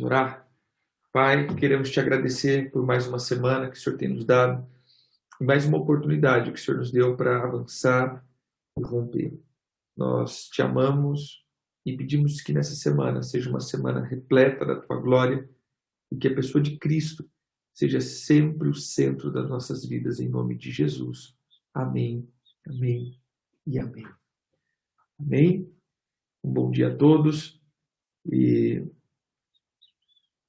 Vamos orar? Pai, queremos te agradecer por mais uma semana que o Senhor tem nos dado, e mais uma oportunidade que o Senhor nos deu para avançar e romper. Nós te amamos e pedimos que nessa semana seja uma semana repleta da tua glória e que a pessoa de Cristo seja sempre o centro das nossas vidas, em nome de Jesus. Amém, amém e amém. Amém. Um bom dia a todos e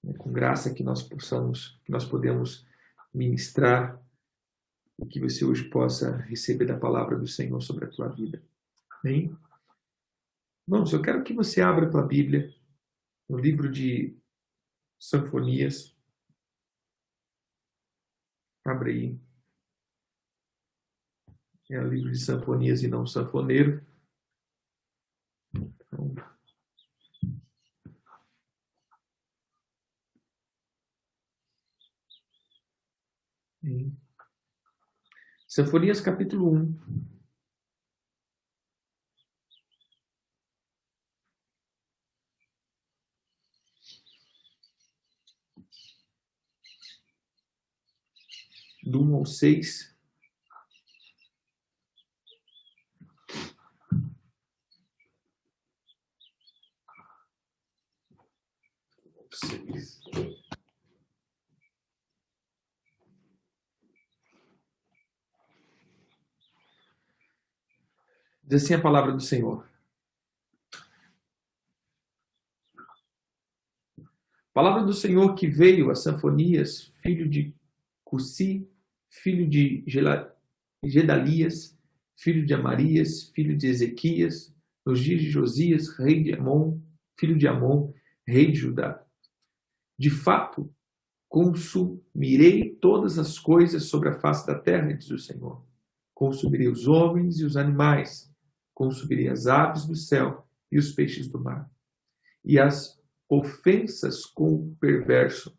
né, com graça que nós possamos, que nós podemos ministrar e que você hoje possa receber da palavra do Senhor sobre a tua vida. Amém? Irmãos, eu quero que você abra a tua Bíblia no livro de Sanfonias. Abre aí. É o livro de Sanfonias e não Sanfoneiro. Então, Sanfonias capítulo 1. Do 1 ao 6. Seis. Diz assim a palavra do Senhor. Palavra do Senhor que veio a Sanfonias, filho de Cussi, filho de Gedalias, filho de Amarias, filho de Ezequias, nos dias de Josias, rei de Amon, filho de Amon, rei de Judá. De fato, consumirei todas as coisas sobre a face da terra, diz o Senhor. Consumirei os homens e os animais, consumirei as aves do céu e os peixes do mar. E as ofensas com o perverso,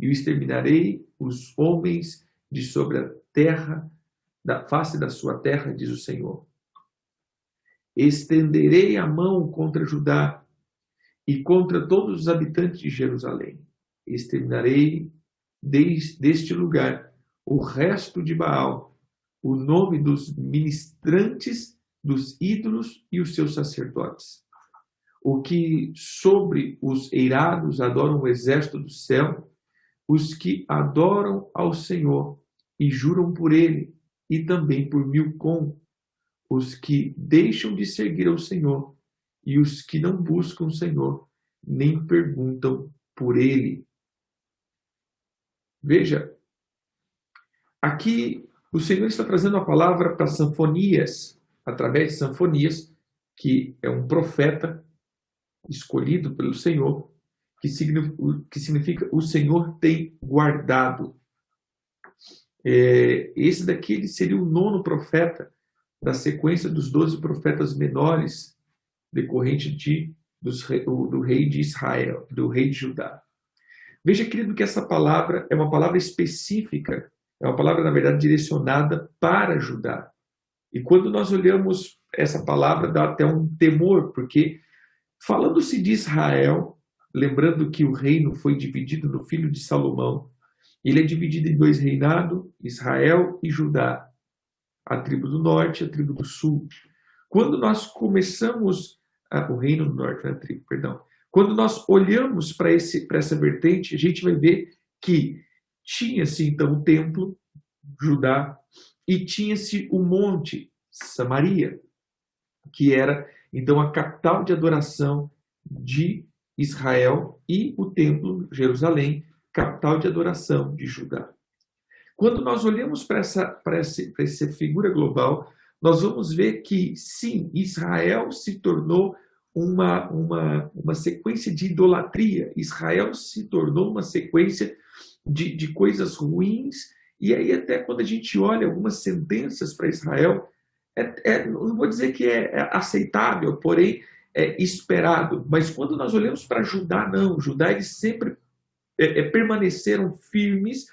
e o exterminarei os homens de sobre a terra, da face da sua terra, diz o Senhor. Estenderei a mão contra Judá e contra todos os habitantes de Jerusalém. Exterminarei deste lugar o resto de Baal, o nome dos ministrantes dos ídolos e os seus sacerdotes. O que sobre os eirados adoram o exército do céu, os que adoram ao Senhor e juram por ele, e também por Milcom, os que deixam de seguir ao Senhor, e os que não buscam o Senhor, nem perguntam por ele. Veja, aqui o Senhor está trazendo a palavra para Sanfonias, através de Sanfonias, que é um profeta escolhido pelo Senhor, que significa, o Senhor tem guardado. É, esse daqui seria o nono profeta da sequência dos doze profetas menores decorrente de, dos, do, do rei de Israel, do rei de Judá. Veja, querido, que essa palavra é uma palavra específica, é uma palavra, na verdade, direcionada para Judá. E quando nós olhamos essa palavra, dá até um temor, porque falando-se de Israel, lembrando que o reino foi dividido no filho de Salomão, ele é dividido em dois reinados, Israel e Judá, a tribo do norte e a tribo do sul. Quando nós começamos, ah, o reino do norte, a tribo, perdão, quando nós olhamos para essa vertente, a gente vai ver que tinha-se então o templo, Judá, e tinha-se o monte Samaria, que era então a capital de adoração de Israel e o templo Jerusalém, capital de adoração de Judá. Quando nós olhamos para essa, para essa, para essa figura global, nós vamos ver que, sim, Israel se tornou uma, uma, uma sequência de idolatria. Israel se tornou uma sequência de, de coisas ruins e aí, até quando a gente olha algumas sentenças para Israel, é, é, não vou dizer que é, é aceitável, porém é esperado. Mas quando nós olhamos para Judá, não. Judá, eles sempre é, é, permaneceram firmes,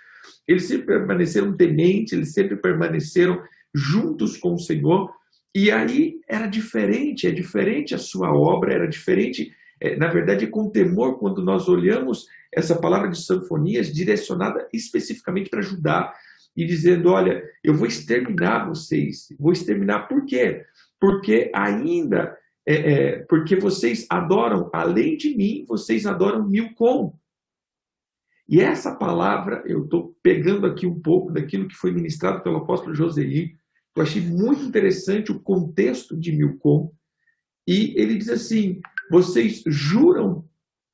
eles sempre permaneceram tementes, eles sempre permaneceram juntos com o Senhor. E aí era diferente, é diferente a sua obra, era diferente é, na verdade, com temor quando nós olhamos essa palavra de sanfonias direcionada especificamente para Judá e dizendo: Olha, eu vou exterminar vocês. Vou exterminar por quê? Porque ainda, é, é, porque vocês adoram, além de mim, vocês adoram Milcom. E essa palavra, eu estou pegando aqui um pouco daquilo que foi ministrado pelo apóstolo Joseli, eu achei muito interessante o contexto de Milcom, e ele diz assim: vocês juram,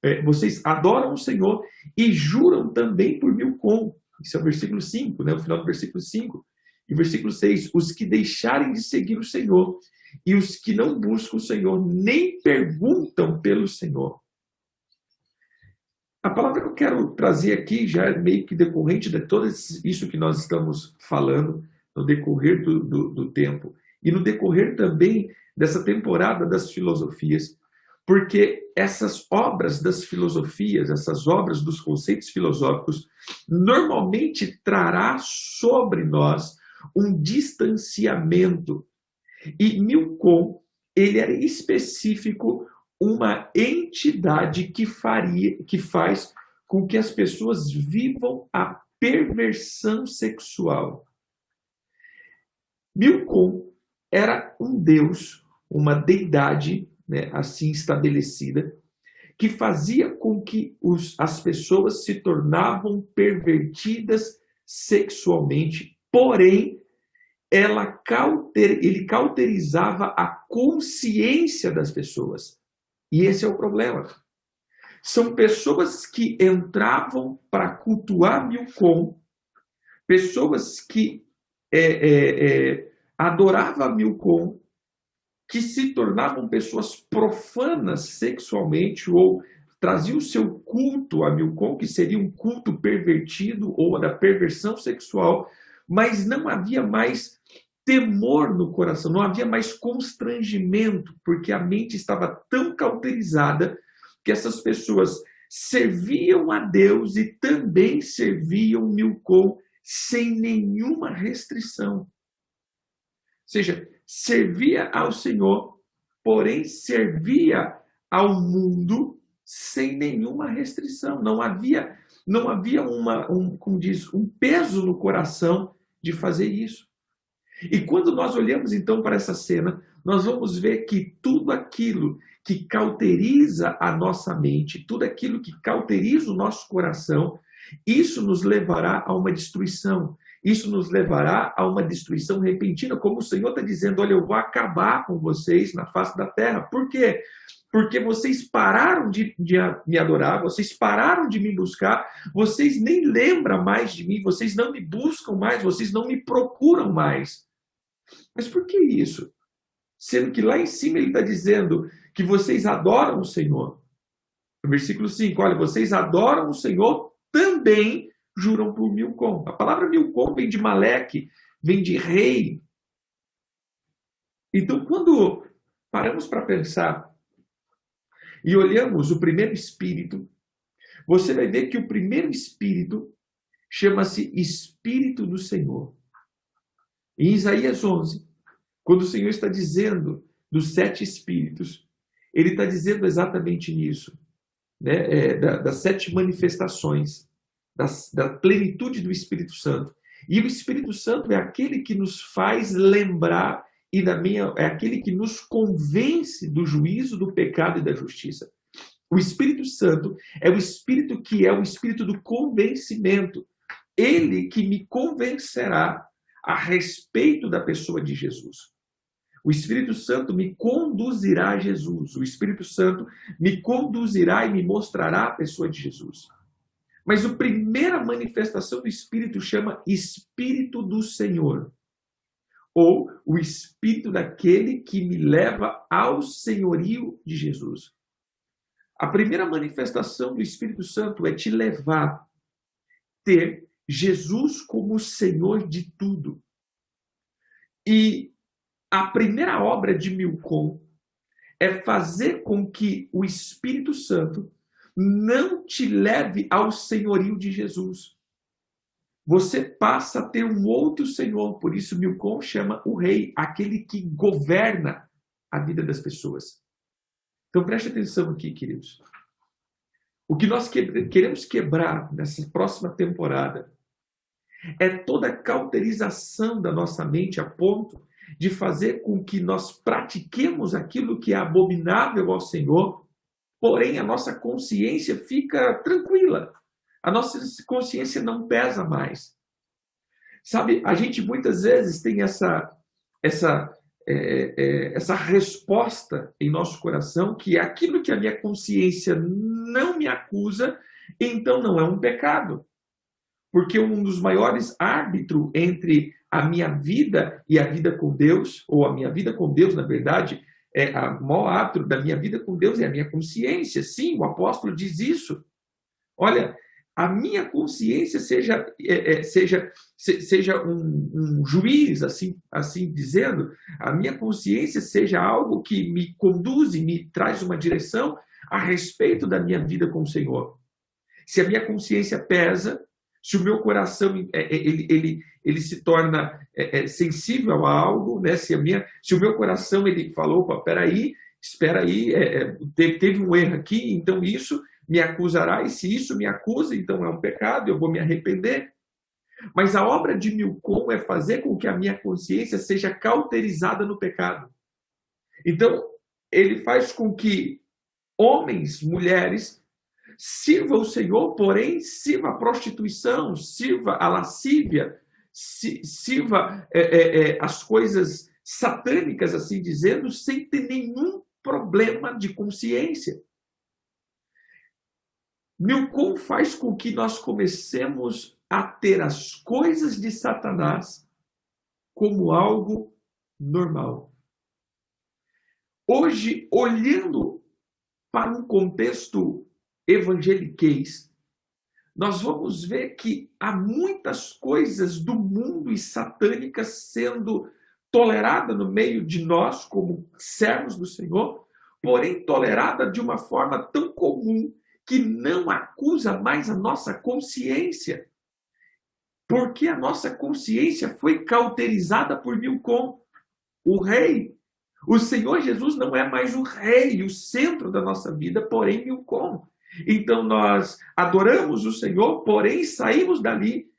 é, vocês adoram o Senhor e juram também por Milcom. Isso é o versículo 5, né? o final do versículo 5. E versículo 6: os que deixarem de seguir o Senhor e os que não buscam o Senhor nem perguntam pelo Senhor. A palavra que eu quero trazer aqui já é meio que decorrente de tudo isso que nós estamos falando no decorrer do, do, do tempo e no decorrer também dessa temporada das filosofias, porque essas obras das filosofias, essas obras dos conceitos filosóficos, normalmente trará sobre nós um distanciamento. E Milcom, ele era específico uma entidade que faria, que faz com que as pessoas vivam a perversão sexual. Milcom era um deus, uma deidade né, assim estabelecida, que fazia com que os, as pessoas se tornavam pervertidas sexualmente, porém ela cauter, ele cauterizava a consciência das pessoas. E esse é o problema. São pessoas que entravam para cultuar Milcom, pessoas que é, é, é, adoravam Milcom, que se tornavam pessoas profanas sexualmente ou traziam o seu culto a Milcom, que seria um culto pervertido ou da perversão sexual, mas não havia mais temor no coração, não havia mais constrangimento, porque a mente estava tão cauterizada que essas pessoas serviam a Deus e também serviam Milcom sem nenhuma restrição. Ou seja, servia ao Senhor, porém servia ao mundo sem nenhuma restrição. Não havia, não havia uma, um, como diz, um peso no coração de fazer isso. E quando nós olhamos então para essa cena, nós vamos ver que tudo aquilo que cauteriza a nossa mente, tudo aquilo que cauteriza o nosso coração, isso nos levará a uma destruição. Isso nos levará a uma destruição repentina, como o Senhor está dizendo: olha, eu vou acabar com vocês na face da terra. Por quê? Porque vocês pararam de, de me adorar, vocês pararam de me buscar, vocês nem lembram mais de mim, vocês não me buscam mais, vocês não me procuram mais. Mas por que isso? Sendo que lá em cima ele está dizendo que vocês adoram o Senhor. No versículo 5, olha, vocês adoram o Senhor também juram por Milcom. A palavra Milcom vem de Maleque, vem de rei. Então, quando paramos para pensar e olhamos o primeiro espírito, você vai ver que o primeiro espírito chama-se Espírito do Senhor. Em Isaías 11, quando o Senhor está dizendo dos sete espíritos, ele está dizendo exatamente nisso, né? É, da, das sete manifestações, das, da plenitude do Espírito Santo. E o Espírito Santo é aquele que nos faz lembrar e na minha é aquele que nos convence do juízo, do pecado e da justiça. O Espírito Santo é o Espírito que é o Espírito do convencimento. Ele que me convencerá a respeito da pessoa de Jesus. O Espírito Santo me conduzirá a Jesus. O Espírito Santo me conduzirá e me mostrará a pessoa de Jesus. Mas a primeira manifestação do Espírito chama Espírito do Senhor. Ou o Espírito daquele que me leva ao senhorio de Jesus. A primeira manifestação do Espírito Santo é te levar ter Jesus como Senhor de tudo. E a primeira obra de Milcom é fazer com que o Espírito Santo não te leve ao senhorio de Jesus. Você passa a ter um outro senhor, por isso Milcom chama o rei, aquele que governa a vida das pessoas. Então preste atenção aqui, queridos. O que nós queremos quebrar nessa próxima temporada é toda a cauterização da nossa mente a ponto de fazer com que nós pratiquemos aquilo que é abominável ao Senhor, porém a nossa consciência fica tranquila. A nossa consciência não pesa mais. Sabe, a gente muitas vezes tem essa essa é, é, essa resposta em nosso coração que é aquilo que a minha consciência não me acusa, então não é um pecado. Porque um dos maiores árbitros entre a minha vida e a vida com Deus, ou a minha vida com Deus, na verdade, é a maior árbitro da minha vida com Deus é a minha consciência. Sim, o apóstolo diz isso. Olha, a minha consciência seja, é, é, seja, se, seja um, um, juiz, assim, assim dizendo, a minha consciência seja algo que me conduz e me traz uma direção a respeito da minha vida com o Senhor. Se a minha consciência pesa, se o meu coração é, é, ele, ele, ele se torna é, sensível a algo, né? se, a minha, se o meu coração ele falou, opa, peraí, espera aí, é, teve, teve um erro aqui, então isso me acusará, e se isso me acusa, então é um pecado, eu vou me arrepender. Mas a obra de Milcom é fazer com que a minha consciência seja cauterizada no pecado. Então, ele faz com que homens, mulheres, sirvam o Senhor, porém sirva a prostituição, sirva a lascívia, sirva é, é, é, as coisas satânicas, assim dizendo, sem ter nenhum problema de consciência. Milcom faz com que nós comecemos a ter as coisas de Satanás como algo normal. Hoje, olhando para um contexto evangeliquez, nós vamos ver que há muitas coisas do mundo e satânicas sendo tolerada no meio de nós como servos do Senhor, porém tolerada de uma forma tão comum que não acusa mais a nossa consciência. Porque a nossa consciência foi cauterizada por Milcom, o rei. O Senhor Jesus não é mais o rei, o centro da nossa vida, porém Milcom. Então nós adoramos o Senhor, porém saímos dali,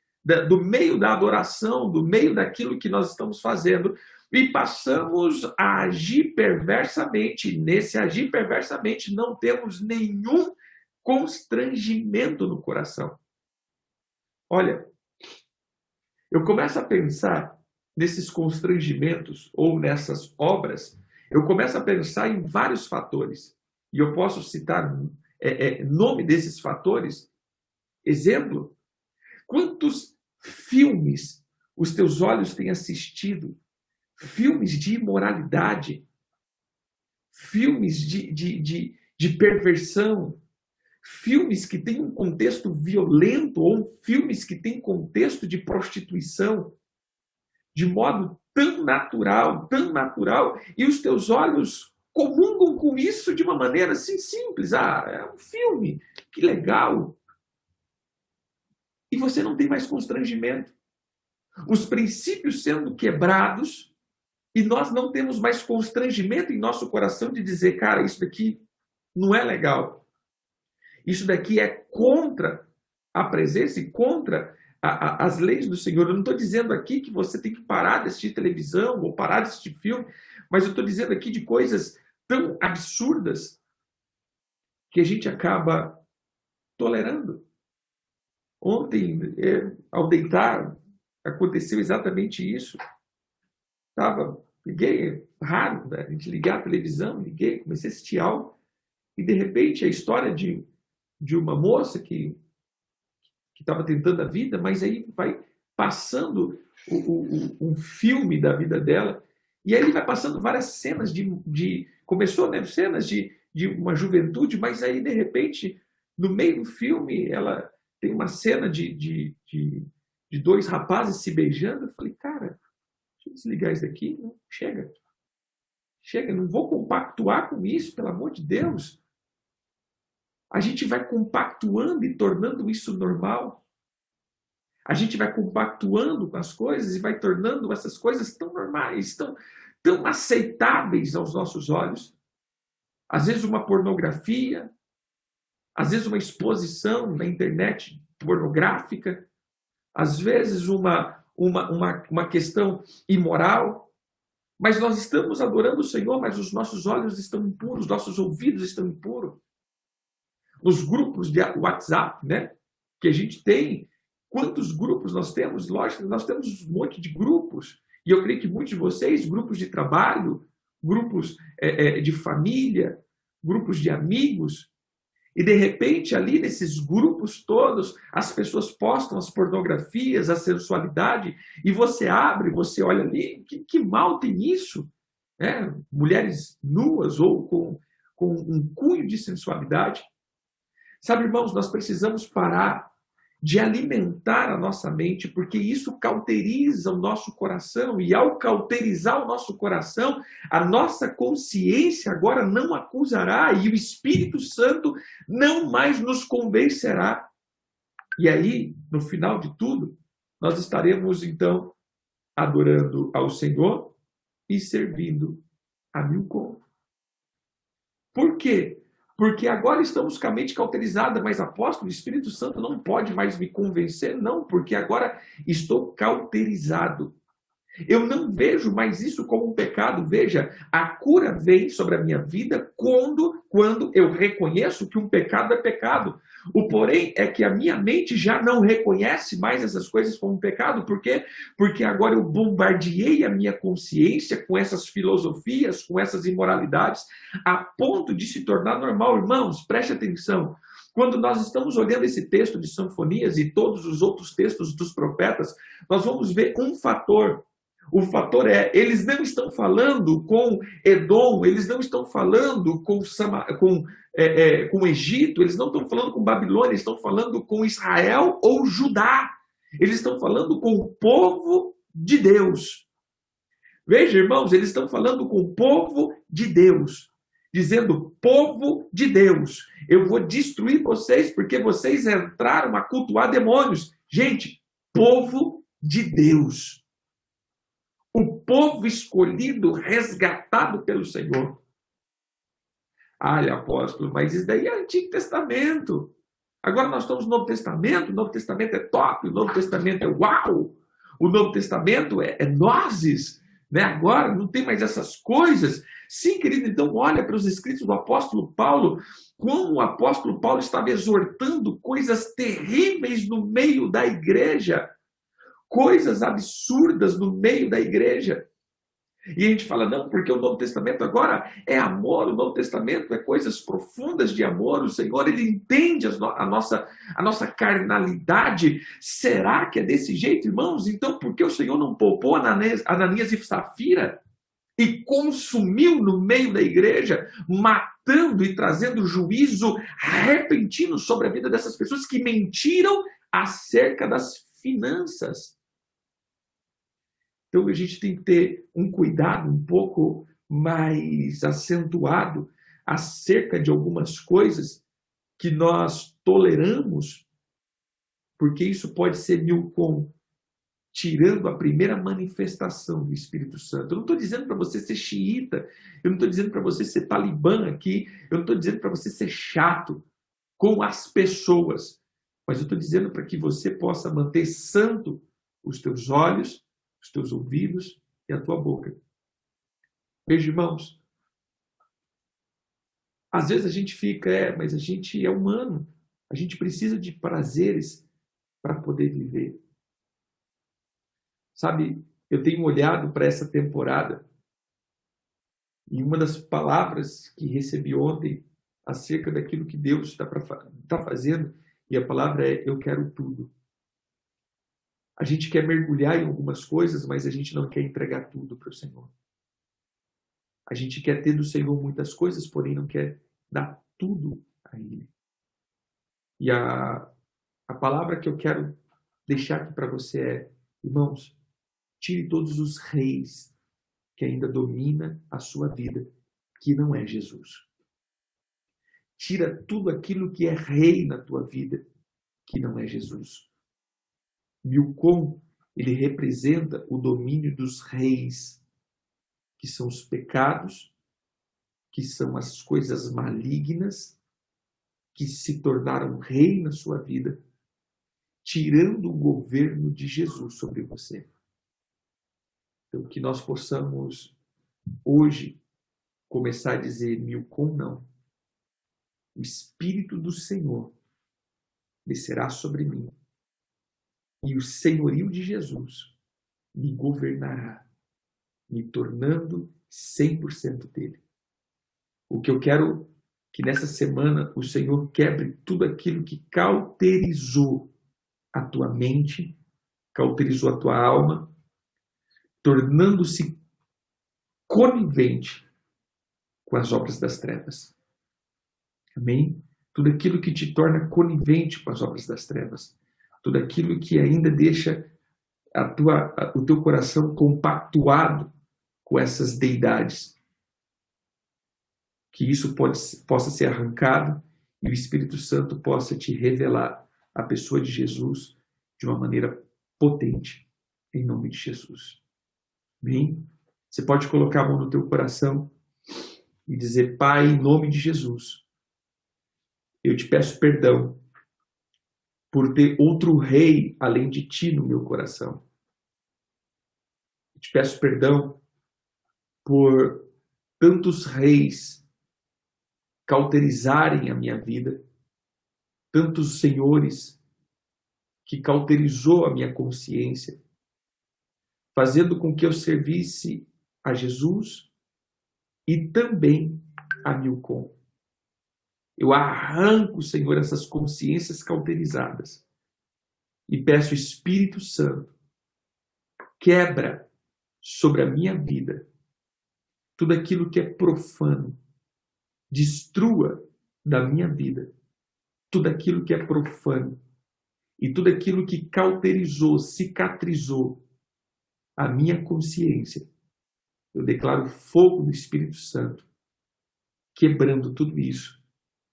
do meio da adoração, do meio daquilo que nós estamos fazendo, e passamos a agir perversamente. Nesse agir perversamente, não temos nenhum constrangimento no coração. Olha, eu começo a pensar nesses constrangimentos ou nessas obras, eu começo a pensar em vários fatores. E eu posso citar é, é, nome desses fatores. Exemplo, quantos filmes os teus olhos têm assistido? Filmes de imoralidade, filmes de, de, de, de perversão, filmes que têm um contexto violento ou filmes que têm contexto de prostituição de modo tão natural, tão natural, e os teus olhos comungam com isso de uma maneira assim simples. Ah, é um filme, que legal. E você não tem mais constrangimento. Os princípios sendo quebrados e nós não temos mais constrangimento em nosso coração de dizer, cara, isso daqui não é legal. Isso daqui é contra a presença e contra a, a, as leis do Senhor. Eu não estou dizendo aqui que você tem que parar de assistir televisão ou parar de assistir filme, mas eu estou dizendo aqui de coisas tão absurdas que a gente acaba tolerando. Ontem, é, ao deitar, aconteceu exatamente isso. Tava, liguei, raro, né? a gente ligar a televisão, liguei, comecei a assistir algo, e de repente a história de de uma moça que estava tentando a vida, mas aí vai passando o, o, um filme da vida dela, e aí ele vai passando várias cenas de. de começou, né? Cenas de, de uma juventude, mas aí, de repente, no meio do filme, ela tem uma cena de, de, de, de dois rapazes se beijando. Eu falei, cara, deixa eu desligar isso daqui. Não, chega. Chega, não vou compactuar com isso, pelo amor de Deus a gente vai compactuando e tornando isso normal. A gente vai compactuando com as coisas e vai tornando essas coisas tão normais, tão, tão aceitáveis aos nossos olhos. às vezes uma pornografia, às vezes uma exposição na internet pornográfica, às vezes uma, uma, uma, uma questão imoral, mas nós estamos adorando o Senhor, mas os nossos olhos estão impuros, nossos ouvidos estão impuros. Nos grupos de WhatsApp, né, que a gente tem, quantos grupos nós temos? Lógico, nós temos um monte de grupos, e eu creio que muitos de vocês, grupos de trabalho, grupos é, é, de família, grupos de amigos, e de repente, ali nesses grupos todos, as pessoas postam as pornografias, a sensualidade, e você abre, você olha ali, que, que mal tem isso? É, mulheres nuas ou com, com um cunho de sensualidade. Sabe, irmãos, nós precisamos parar de alimentar a nossa mente, porque isso cauteriza o nosso coração, e ao cauterizar o nosso coração, a nossa consciência agora não acusará, e o Espírito Santo não mais nos convencerá. E aí, no final de tudo, nós estaremos então adorando ao Senhor e servindo a Milcom. Por quê? Porque agora estamos com a mente cauterizada, mas apóstolo, o Espírito Santo não pode mais me convencer, não, porque agora estou cauterizado. Eu não vejo mais isso como um pecado. Veja, a cura vem sobre a minha vida quando, quando eu reconheço que um pecado é pecado. O porém é que a minha mente já não reconhece mais essas coisas como pecado. Por quê? Porque agora eu bombardeei a minha consciência com essas filosofias, com essas imoralidades, a ponto de se tornar normal. Irmãos, preste atenção. Quando nós estamos olhando esse texto de Sanfonias e todos os outros textos dos profetas, nós vamos ver um fator o fator é, eles não estão falando com Edom, eles não estão falando com, Sama, com, é, é, com Egito, eles não estão falando com Babilônia, eles estão falando com Israel ou Judá. Eles estão falando com o povo de Deus. Veja, irmãos, eles estão falando com o povo de Deus. Dizendo, povo de Deus, eu vou destruir vocês porque vocês entraram a cultuar demônios. Gente, povo de Deus o povo escolhido, resgatado pelo Senhor. Olha, apóstolo, mas isso daí é Antigo Testamento. Agora nós estamos no Novo Testamento, o Novo Testamento é top, o Novo Testamento é uau, o Novo Testamento é, é nozes, né? agora não tem mais essas coisas. Sim, querido, então olha para os escritos do apóstolo Paulo, como o apóstolo Paulo estava exortando coisas terríveis no meio da igreja coisas absurdas no meio da igreja. E a gente fala, não, porque o Novo Testamento agora é amor, o Novo Testamento é coisas profundas de amor, o Senhor, ele entende a nossa, a nossa carnalidade. Será que é desse jeito, irmãos? Então, por que o Senhor não poupou Ananias, Ananias e Safira e consumiu no meio da igreja, matando e trazendo juízo repentino sobre a vida dessas pessoas que mentiram acerca das finanças? Então a gente tem que ter um cuidado um pouco mais acentuado acerca de algumas coisas que nós toleramos, porque isso pode ser Milcom tirando a primeira manifestação do Espírito Santo. Eu não estou dizendo para você ser xiita, eu não estou dizendo para você ser talibã aqui, eu não estou dizendo para você ser chato com as pessoas, mas eu estou dizendo para que você possa manter santo os teus olhos, os teus ouvidos e a tua boca. Veja, irmãos, às vezes a gente fica, é, mas a gente é humano, a gente precisa de prazeres para poder viver. Sabe, eu tenho olhado para essa temporada e uma das palavras que recebi ontem acerca daquilo que Deus está tá fazendo, e a palavra é: Eu quero tudo. A gente quer mergulhar em algumas coisas, mas a gente não quer entregar tudo para o Senhor. A gente quer ter do Senhor muitas coisas, porém não quer dar tudo a Ele. E a, a palavra que eu quero deixar aqui para você é, irmãos, tire todos os reis que ainda domina a sua vida, que não é Jesus. Tira tudo aquilo que é rei na tua vida, que não é Jesus. Milcom, ele representa o domínio dos reis, que são os pecados que são as coisas malignas que se tornaram rei na sua vida, tirando o governo de Jesus sobre você. Então, que nós possamos hoje começar a dizer Milcom não. O Espírito do Senhor descerá sobre mim e o senhorio de Jesus me governará, me tornando 100% dele. O que eu quero que nessa semana o Senhor quebre tudo aquilo que cauterizou a tua mente, cauterizou a tua alma, tornando-se conivente com as obras das trevas. Amém? Tudo aquilo que te torna conivente com as obras das trevas. Tudo aquilo que ainda deixa a tua, o teu coração compactuado com essas deidades. Que isso pode, possa ser arrancado e o Espírito Santo possa te revelar a pessoa de Jesus de uma maneira potente, em nome de Jesus. Amém? Você pode colocar a mão no teu coração e dizer, Pai, em nome de Jesus, eu te peço perdão por ter outro rei além de ti no meu coração. Te peço perdão por tantos reis cauterizarem a minha vida, tantos senhores que cauterizou a minha consciência, fazendo com que eu servisse a Jesus e também a Milcom. Eu arranco, Senhor, essas consciências cauterizadas e peço, Espírito Santo, quebra sobre a minha vida tudo aquilo que é profano, destrua da minha vida tudo aquilo que é profano e tudo aquilo que cauterizou, cicatrizou a minha consciência. Eu declaro fogo do Espírito Santo, quebrando tudo isso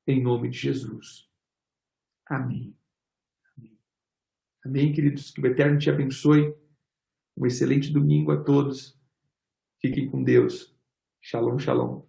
em nome de Jesus. Amém. Amém, queridos. Que o Eterno te abençoe. Um excelente domingo a todos. Fiquem com Deus. Shalom, shalom.